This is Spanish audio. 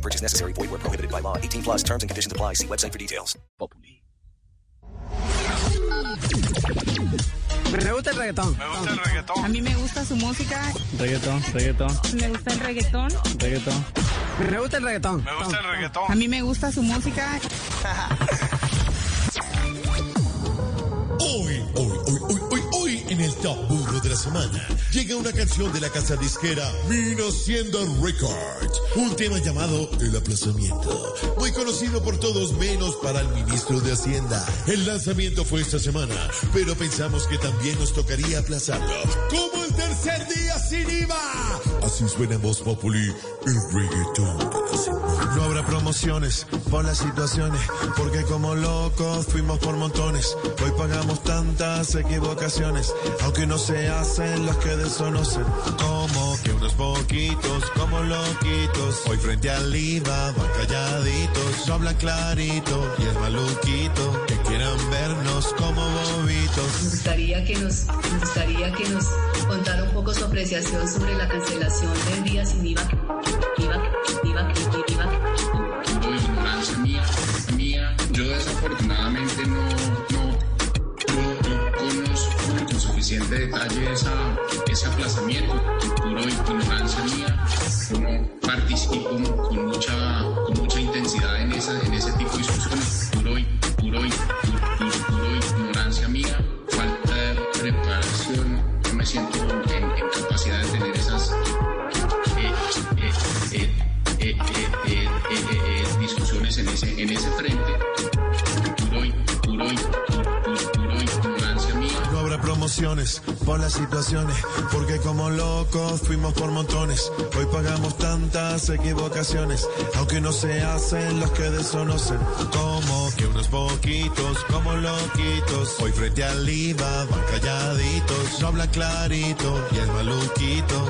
No purchase necessary. Void where prohibited by law. 18 plus terms and conditions apply. See website for details. Me gusta el reggaetón. Me gusta el reggaetón. A mí me gusta su música. Reggaetón, reggaetón, Me gusta el reggaetón. reggaetón. Me gusta el reggaetón. Me gusta el reggaetón. A mí me gusta su música. top burro de la semana, llega una canción de la casa disquera Vino Siendo Records. Un tema llamado El Aplazamiento. Muy conocido por todos menos para el ministro de Hacienda. El lanzamiento fue esta semana, pero pensamos que también nos tocaría aplazarlo. Como el tercer día sin IVA. Así suena en Voz Populi el reggaetón de la semana. No habrá promociones por las situaciones, porque como locos fuimos por montones. Hoy pagamos tantas equivocaciones, aunque no se hacen los que desconocen. Como que unos poquitos, como loquitos, hoy frente al IVA van calladitos, no hablan clarito y es maluquito, que quieran vernos como bobitos. Nos gustaría que nos, nos gustaría que nos contara un poco su apreciación sobre la cancelación del día sin IVA, IVA. este detalle, esa, ese aplazamiento, pura ignorancia mía, no participo con mucha, con mucha intensidad en, esa, en ese tipo de discusiones, puro, puro, puro, ignorancia mía, falta de preparación, no me siento en, en capacidad de tener esas discusiones en ese, en ese frente, puro, puro por las situaciones, porque como locos fuimos por montones. Hoy pagamos tantas equivocaciones, aunque no se hacen los que desconocen. Como que unos poquitos, como loquitos, hoy frente al IVA van calladitos, no hablan clarito y es maluquito,